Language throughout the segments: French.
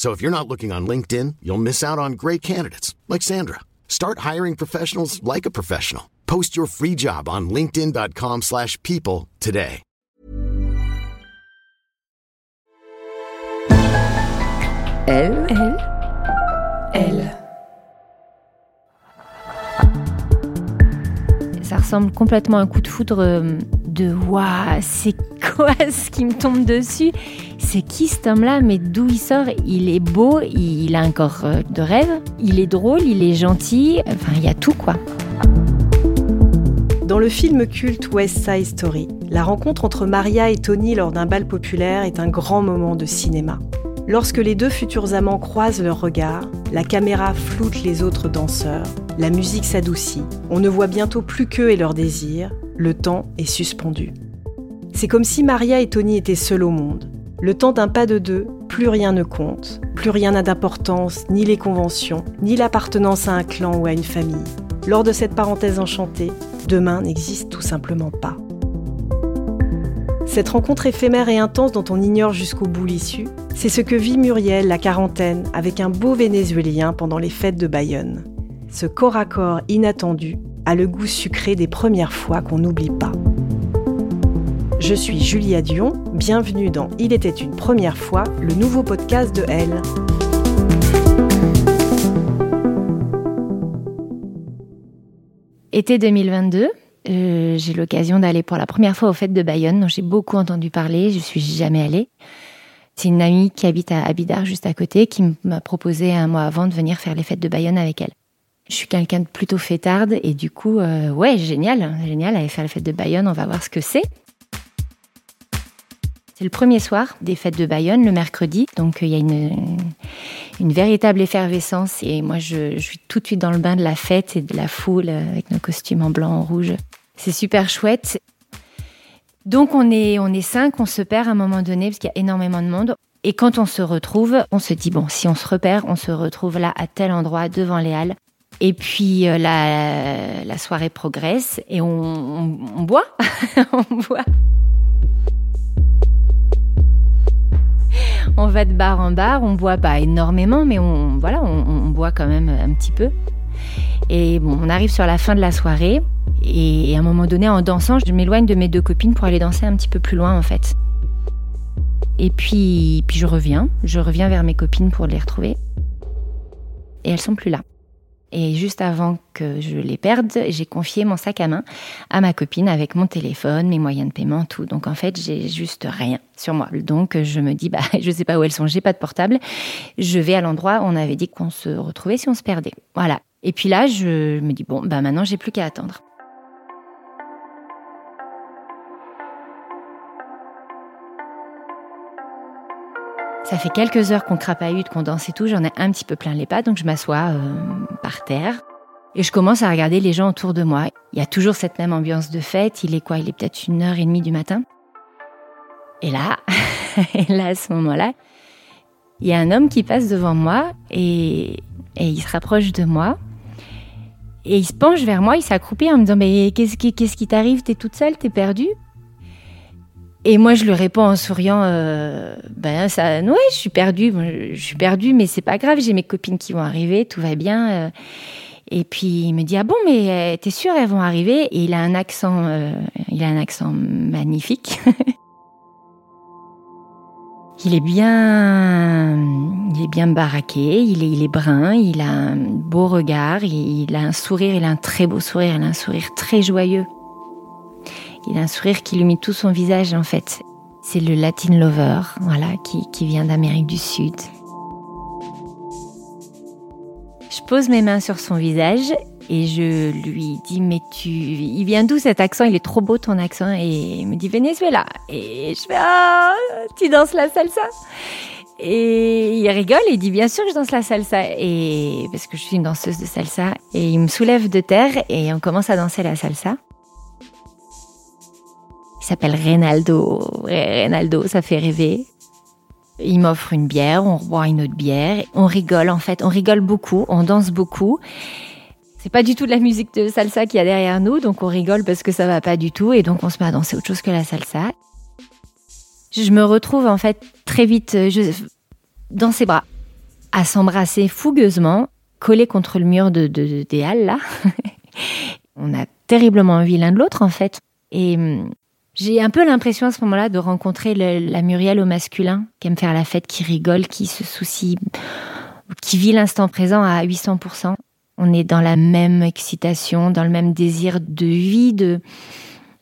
So if you're not looking on LinkedIn, you'll miss out on great candidates like Sandra. Start hiring professionals like a professional. Post your free job on linkedin.com/people today. Elle, elle, elle. Ça ressemble complètement à un coup de foudre euh, de waouh, c'est quoi ce qui me tombe dessus? C'est qui cet homme-là? Mais d'où il sort? Il est beau, il a un corps euh, de rêve, il est drôle, il est gentil, enfin il y a tout quoi. Dans le film culte West Side Story, la rencontre entre Maria et Tony lors d'un bal populaire est un grand moment de cinéma. Lorsque les deux futurs amants croisent leurs regards, la caméra floute les autres danseurs, la musique s'adoucit, on ne voit bientôt plus qu'eux et leurs désirs, le temps est suspendu. C'est comme si Maria et Tony étaient seuls au monde. Le temps d'un pas de deux, plus rien ne compte, plus rien n'a d'importance, ni les conventions, ni l'appartenance à un clan ou à une famille. Lors de cette parenthèse enchantée, demain n'existe tout simplement pas. Cette rencontre éphémère et intense dont on ignore jusqu'au bout l'issue, c'est ce que vit Muriel, la quarantaine, avec un beau Vénézuélien pendant les fêtes de Bayonne. Ce corps à corps inattendu le goût sucré des premières fois qu'on n'oublie pas. Je suis Julia Dion, bienvenue dans Il était une première fois, le nouveau podcast de Elle. Été 2022, euh, j'ai l'occasion d'aller pour la première fois aux fêtes de Bayonne, dont j'ai beaucoup entendu parler, je suis jamais allée. C'est une amie qui habite à Abidar, juste à côté, qui m'a proposé un mois avant de venir faire les fêtes de Bayonne avec elle. Je suis quelqu'un de plutôt fêtarde et du coup, euh, ouais, génial, génial, aller faire les fêtes de Bayonne, on va voir ce que c'est. C'est le premier soir des fêtes de Bayonne, le mercredi, donc euh, il y a une, véritable effervescence et moi je, je suis tout de suite dans le bain de la fête et de la foule euh, avec nos costumes en blanc, en rouge. C'est super chouette. Donc on est, on est cinq, on se perd à un moment donné parce qu'il y a énormément de monde. Et quand on se retrouve, on se dit, bon, si on se repère, on se retrouve là à tel endroit devant les halles. Et puis euh, la, soirée progresse et on, boit. on boit. On va de bar en bar, on boit pas énormément, mais on, voilà, on boit quand même un petit peu. Et bon, on arrive sur la fin de la soirée. Et à un moment donné, en dansant, je m'éloigne de mes deux copines pour aller danser un petit peu plus loin, en fait. Et puis, puis je reviens. Je reviens vers mes copines pour les retrouver. Et elles sont plus là. Et juste avant que je les perde, j'ai confié mon sac à main à ma copine avec mon téléphone, mes moyens de paiement, tout. Donc en fait, j'ai juste rien sur moi. Donc je me dis, bah, je sais pas où elles sont, j'ai pas de portable. Je vais à l'endroit où on avait dit qu'on se retrouvait si on se perdait. Voilà. Et puis là, je me dis, bon, bah maintenant, j'ai plus qu'à attendre. Ça fait quelques heures qu'on crapahute, qu'on danse et tout. J'en ai un petit peu plein les pas, donc je m'assois euh, par terre et je commence à regarder les gens autour de moi. Il y a toujours cette même ambiance de fête. Il est quoi? Il est peut-être une heure et demie du matin. Et là, là à ce moment-là, il y a un homme qui passe devant moi et, il se rapproche de moi. Et il se penche vers moi, il s'accroupit en me disant Mais qu'est-ce qu'est-ce qui t'arrive? T'es toute seule? T'es perdue et moi, je lui réponds en souriant, euh, ben ça, ouais, je suis perdue, Bon, je, suis perdue, mais c'est pas grave, j'ai mes copines qui vont arriver, tout va bien. euh. Et puis il me dit ah bon, mais euh, t'es sûre elles vont arriver? Et il a un accent, il a un accent magnifique. il est bien, il est bien baraqué, il est, il est brun, il a un beau regard, il, a un sourire, il a un très beau sourire, il a un sourire très joyeux. Il a un sourire qui illumine tout son visage en fait. C'est le Latin Lover, voilà, qui, qui vient d'Amérique du Sud. Je pose mes mains sur son visage et je lui dis mais tu il vient d'où cet accent? Il est trop beau ton accent. Et il me dit Venezuela. Et je fais ah tu danses la salsa? Et il rigole et dit bien sûr que je danse la salsa. Et parce que je suis une danseuse de salsa. Et il me soulève de terre et on commence à danser la salsa s'appelle Reynaldo Reynaldo ça fait rêver il m'offre une bière, on boit une autre bière, on rigole en fait, on rigole beaucoup, on danse beaucoup. C'est pas du tout de la musique de salsa qu'il y a derrière nous, donc on rigole parce que ça va pas du tout et donc on se met à danser autre chose que la salsa. Je me retrouve en fait très vite dans ses bras, à s'embrasser fougueusement, collés contre le mur de, des halles là. on a terriblement envie l'un de l'autre en fait. Et hum, j'ai un peu l'impression à ce moment-là de rencontrer la Muriel au masculin, qui aime faire la fête, qui rigole, qui se soucie, qui vit l'instant présent à 800%. On est dans la même excitation, dans le même désir de vie,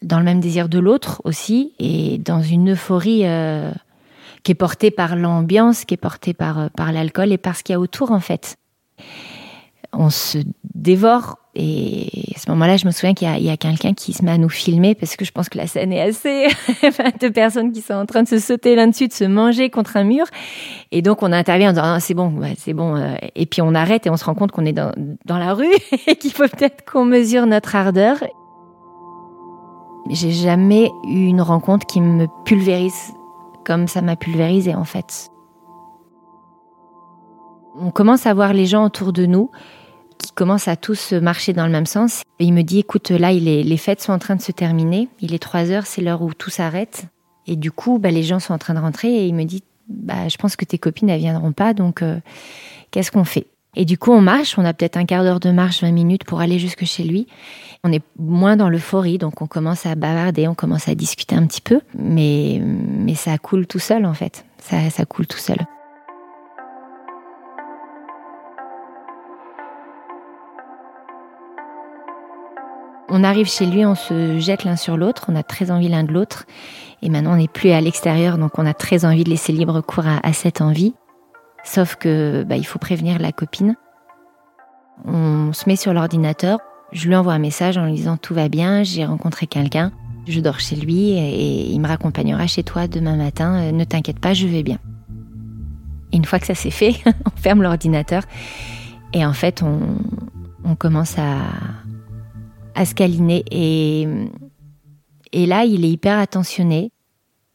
dans le même désir de l'autre aussi, et dans une euphorie euh, qui est portée par l'ambiance, qui est portée euh, par l'alcool et par ce qu'il y a autour en fait. On se dévore et à ce moment-là, je me souviens qu'il y a, quelqu'un qui se met à nous filmer parce que je pense que la scène est assez de personnes qui sont en train de se sauter là-dessus, de se manger contre un mur. Et donc on intervient en disant ah, c'est bon, c'est bon. Euh. Et puis on arrête et on se rend compte qu'on est dans, dans la rue et qu'il faut peut-être qu'on mesure notre ardeur. J'ai jamais eu une rencontre qui me pulvérise comme ça m'a pulvérisé en fait. On commence à voir les gens autour de nous qui commencent à tous marcher dans le même sens. Et il me dit, écoute, là, les fêtes sont en train de se terminer. Il est 3 heures, c'est l'heure où tout s'arrête. Et du coup, bah, les gens sont en train de rentrer et il me dit, bah, je pense que tes copines, elles viendront pas, donc euh, qu'est-ce qu'on fait? Et du coup, on marche, on a peut-être un quart d'heure de marche, 20 minutes pour aller jusque chez lui. On est moins dans l'euphorie, donc on commence à bavarder, on commence à discuter un petit peu, mais, ça coule tout seul en fait. Ça coule tout seul. On arrive chez lui, on se jette l'un sur l'autre, on a très envie l'un de l'autre. Et maintenant, on n'est plus à l'extérieur, donc on a très envie de laisser libre cours à, cette envie. Sauf que bah, il faut prévenir la copine. On se met sur l'ordinateur. Je lui envoie un message en lui disant tout va bien, j'ai rencontré quelqu'un, je dors chez lui et il me raccompagnera chez toi demain matin. Euh, ne t'inquiète pas, je vais bien. une fois que ça s'est fait, on ferme l'ordinateur et en fait on, on commence à, à se câliner. Et, et là, il est hyper attentionné.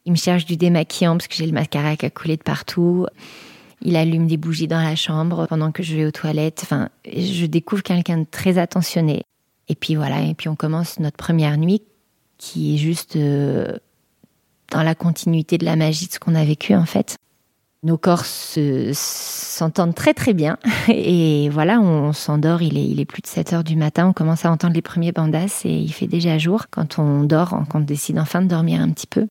Il me cherche du démaquillant parce que j'ai le mascara qui a coulé de partout. Il allume des bougies dans la chambre pendant que je vais aux toilettes. Enfin, je découvre quelqu'un de très attentionné. Et puis voilà, et puis on commence notre première nuit qui est juste euh, dans la continuité de la magie de ce qu'on a vécu en fait. Nos corps s'entendent très très bien. Et voilà, on, s'endort, il est, il est plus de 7 heures du matin, on commence à entendre les premiers bandas et il fait déjà jour quand on dort, quand on décide enfin de dormir un petit peu.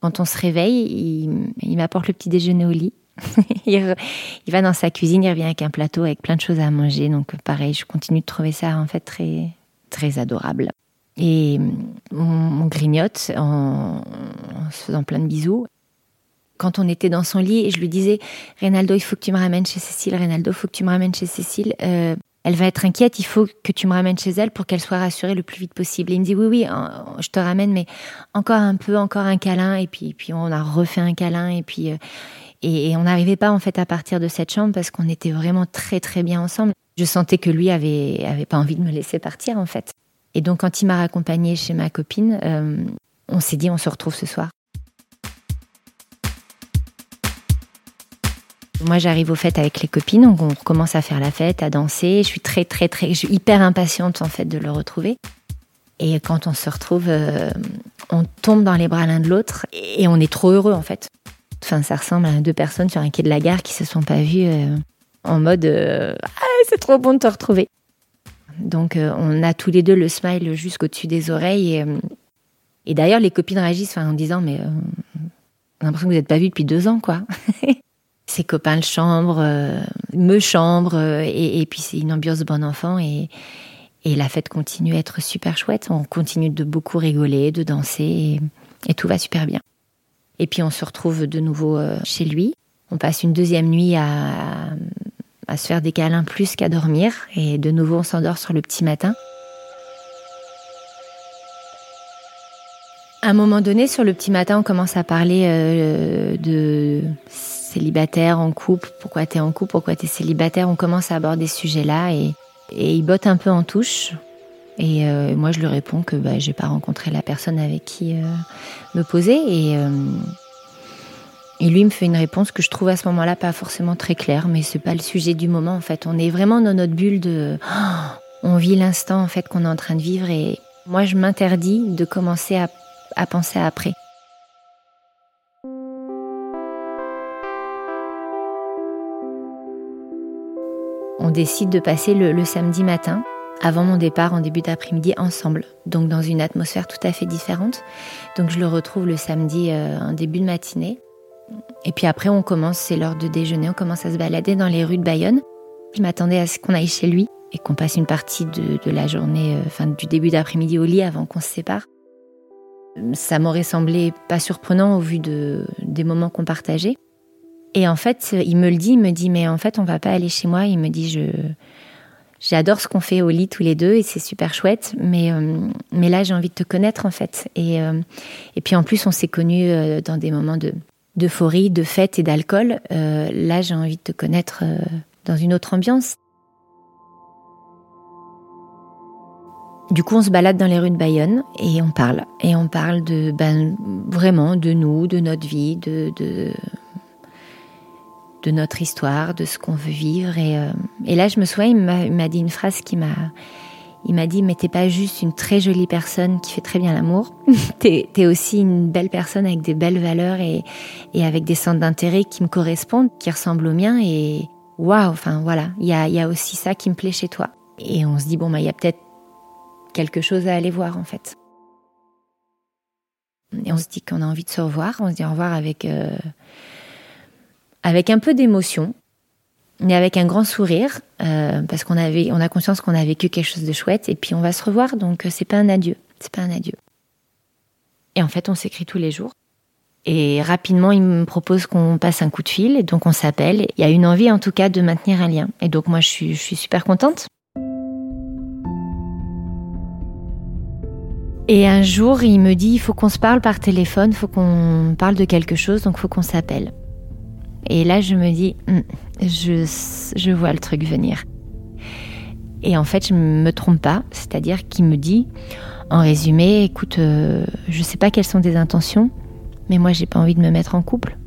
Quand on se réveille, il, m'apporte le petit déjeuner au lit. il, va dans sa cuisine, il revient avec un plateau avec plein de choses à manger. Donc pareil, je continue de trouver ça en fait très, très adorable. Et on, grignote en, en se faisant plein de bisous quand on était dans son lit je lui disais Reynaldo, il faut que tu me ramènes chez Cécile, Reynaldo, il faut que tu me ramènes chez Cécile. Euh, elle va être inquiète, il faut que tu me ramènes chez elle pour qu'elle soit rassurée le plus vite possible. Il me dit oui, oui, je te ramène, mais encore un peu, encore un câlin. Et puis, puis on a refait un câlin et puis euh, et, on n'arrivait pas en fait à partir de cette chambre parce qu'on était vraiment très très bien ensemble. Je sentais que lui avait avait pas envie de me laisser partir en fait. Et donc quand il m'a raccompagnée chez ma copine, euh, on s'est dit on se retrouve ce soir. Moi, j'arrive aux fêtes avec les copines, on commence à faire la fête, à danser. Je suis très, très, très, hyper impatiente en fait de le retrouver. Et quand on se retrouve, euh, on tombe dans les bras l'un de l'autre et on est trop heureux en fait. Enfin, ça ressemble à deux personnes sur un quai de la gare qui se sont pas vues euh, en mode euh, ah, c'est trop bon de te retrouver. Donc, on a tous les deux le smile jusqu'au-dessus des oreilles. Et, d'ailleurs, les copines réagissent en disant mais l'impression que vous n'êtes pas vus depuis deux ans, quoi. ses copains le chambre, me chambre, et, puis c'est une ambiance bon enfant. Et, et la fête continue à être super chouette. On continue de beaucoup rigoler, de danser, et, tout va super bien. Et puis on se retrouve de nouveau chez lui. On passe une deuxième nuit à, à se faire des câlins plus qu'à dormir. Et de nouveau, on s'endort sur le petit matin. À un moment donné, sur le petit matin, on commence à parler euh, de célibataire en couple. Pourquoi tu es en couple Pourquoi tu es célibataire On commence à aborder ce sujet-là et, il botte un peu en touche. Et euh, moi, je lui réponds que bah, j'ai pas rencontré la personne avec qui euh, me poser. Et et lui me fait une réponse que je trouve à ce moment-là pas forcément très claire, mais c'est pas le sujet du moment en fait. On est vraiment dans notre bulle de, on vit l'instant en fait qu'on est en train de vivre et moi je m'interdis de commencer à, à penser après. Décide de passer le, samedi matin avant mon départ en début d'après-midi ensemble, donc dans une atmosphère tout à fait différente. Donc je le retrouve le samedi euh, en début de matinée. Et puis après, on commence, c'est l'heure de déjeuner, on commence à se balader dans les rues de Bayonne. Je m'attendais à ce qu'on aille chez lui et qu'on passe une partie de, la journée, euh, enfin du début d'après-midi au lit avant qu'on se sépare. Ça m'aurait semblé pas surprenant au vu de, des moments qu'on partageait. Et en fait, il me le dit, il me dit, mais en fait, on va pas aller chez moi. Il me dit, j'adore ce qu'on fait au lit tous les deux et c'est super chouette, mais, euh, là, j'ai envie de te connaître en fait. Et, euh, puis en plus, on s'est connus dans des moments de, d'euphorie, de fête et d'alcool, euh, là j'ai envie de te connaître euh, dans une autre ambiance. Du coup, on se balade dans les rues de Bayonne et on parle. Et on parle de ben, vraiment de nous, de notre vie, de, de notre histoire, de ce qu'on veut vivre. Et, euh, et, là, je me souviens, il m'a dit une phrase qui m'a il m'a dit, mais t'es pas juste une très jolie personne qui fait très bien l'amour, t'es es aussi une belle personne avec des belles valeurs et, et avec des centres d'intérêt qui me correspondent, qui ressemblent aux miens. Et waouh, enfin voilà, il y a, y a aussi ça qui me plaît chez toi. Et on se dit, bon, bah, il y a peut-être quelque chose à aller voir en fait. Et on se dit qu'on a envie de se revoir, on se dit au revoir avec, euh, avec un peu d'émotion, mais avec un grand sourire, euh, parce qu'on avait, on a conscience qu'on a vécu quelque chose de chouette, et puis on va se revoir, donc euh, c'est pas un adieu, c'est pas un adieu. Et en fait, on s'écrit tous les jours. Et rapidement, il me propose qu'on passe un coup de fil, et donc on s'appelle. Il y a une envie, en tout cas, de maintenir un lien. Et donc moi, je suis, je suis super contente. Et un jour, il me dit, il faut qu'on se parle par téléphone, il faut qu'on parle de quelque chose, donc il faut qu'on s'appelle. Et là, je me dis, hum, je, je vois le truc venir. Et en fait, je ne me trompe pas, c'est-à-dire qu'il me dit, en résumé, écoute, euh, je ne sais pas quelles sont tes intentions, mais moi, j'ai pas envie de me mettre en couple.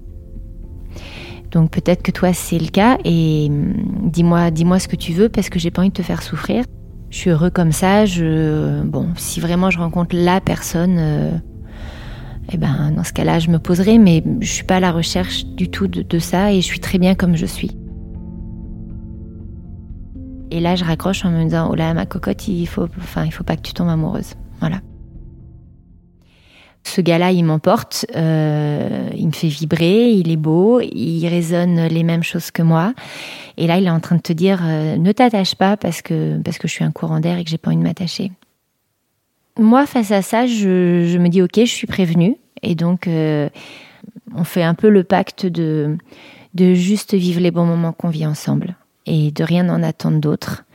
Donc peut-être que toi, c'est le cas, et hum, dis-moi, dis-moi ce que tu veux, parce que j'ai pas envie de te faire souffrir. Je suis heureux comme ça. Je, bon, si vraiment je rencontre la personne. Euh, eh ben, dans ce cas-là, je me poserai, mais je suis pas à la recherche du tout de, ça et je suis très bien comme je suis. Et là, je raccroche en me disant, oh là, ma cocotte, il faut, enfin, il faut pas que tu tombes amoureuse. Voilà. Ce gars-là, il m'emporte, euh, il me fait vibrer, il est beau, il résonne les mêmes choses que moi. Et là, il est en train de te dire, euh, ne t'attache pas parce que, parce que je suis un courant d'air et que j'ai pas envie de m'attacher moi, face à ça, je, me dis ok, je suis prévenue. Et donc, euh, on fait un peu le pacte de, de juste vivre les bons moments qu'on vit ensemble et de rien en attendre d'autre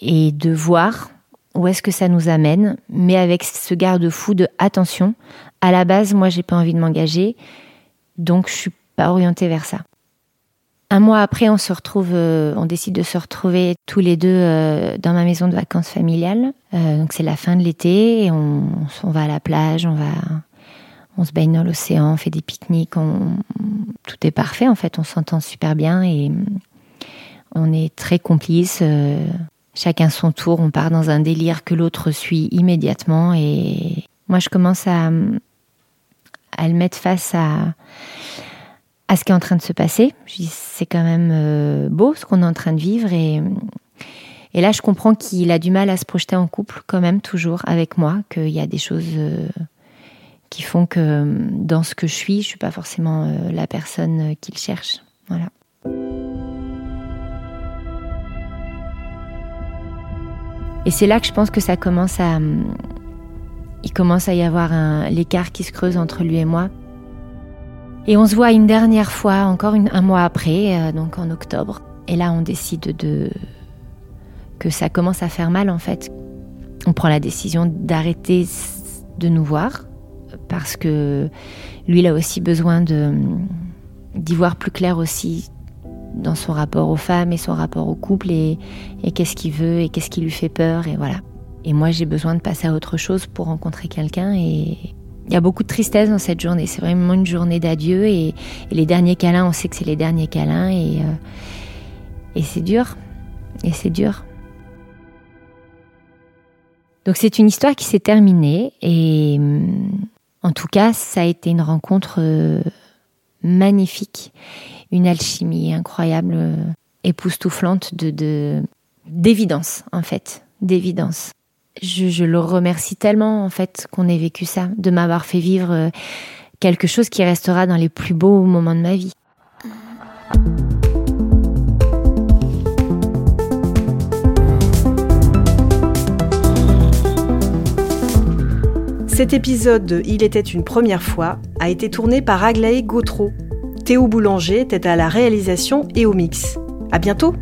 et de voir où est-ce que ça nous amène, mais avec ce garde-fou de attention. À la base, moi, j'ai pas envie de m'engager, donc je suis pas orientée vers ça. Un mois après, on se retrouve, euh, on décide de se retrouver tous les deux euh, dans ma maison de vacances familiale. Euh, donc c'est la fin de l'été on, va à la plage, on va, on se baigne dans l'océan, on fait des pique-niques, tout est parfait en fait, on s'entend super bien et on est très complices. chacun son tour, on part dans un délire que l'autre suit immédiatement et moi je commence à, à le mettre face à à ce qui est en train de se passer. Je dis, c'est quand même euh, beau ce qu'on est en train de vivre. Et, et là, je comprends qu'il a du mal à se projeter en couple, quand même, toujours avec moi, qu'il y a des choses euh, qui font que dans ce que je suis, je suis pas forcément euh, la personne qu'il cherche. Voilà. Et c'est là que je pense que ça commence à. Il commence à y avoir l'écart qui se creuse entre lui et moi. Et on se voit une dernière fois, encore un mois après, euh, donc en octobre. Et là, on décide de que ça commence à faire mal en fait. On prend la décision d'arrêter de nous voir parce que lui, il a aussi besoin d'y voir plus clair aussi dans son rapport aux femmes et son rapport au couple et, et qu'est-ce qu'il veut et qu'est-ce qui lui fait peur et voilà. Et moi, j'ai besoin de passer à autre chose pour rencontrer quelqu'un et il y a beaucoup de tristesse dans cette journée. C'est vraiment une journée d'adieu et, les derniers câlins, on sait que c'est les derniers câlins et, euh, et c'est dur. Et c'est dur. Donc c'est une histoire qui s'est terminée et en tout cas, ça a été une rencontre euh, magnifique, une alchimie incroyable, euh, époustouflante de d'évidence en fait, d'évidence. Je, le remercie tellement en fait qu'on ait vécu ça, de m'avoir fait vivre euh, quelque chose qui restera dans les plus beaux moments de ma vie. Cet épisode de Il était une première fois a été tourné par Aglaé Gautreau. Théo Boulanger était à la réalisation et au mix. À bientôt!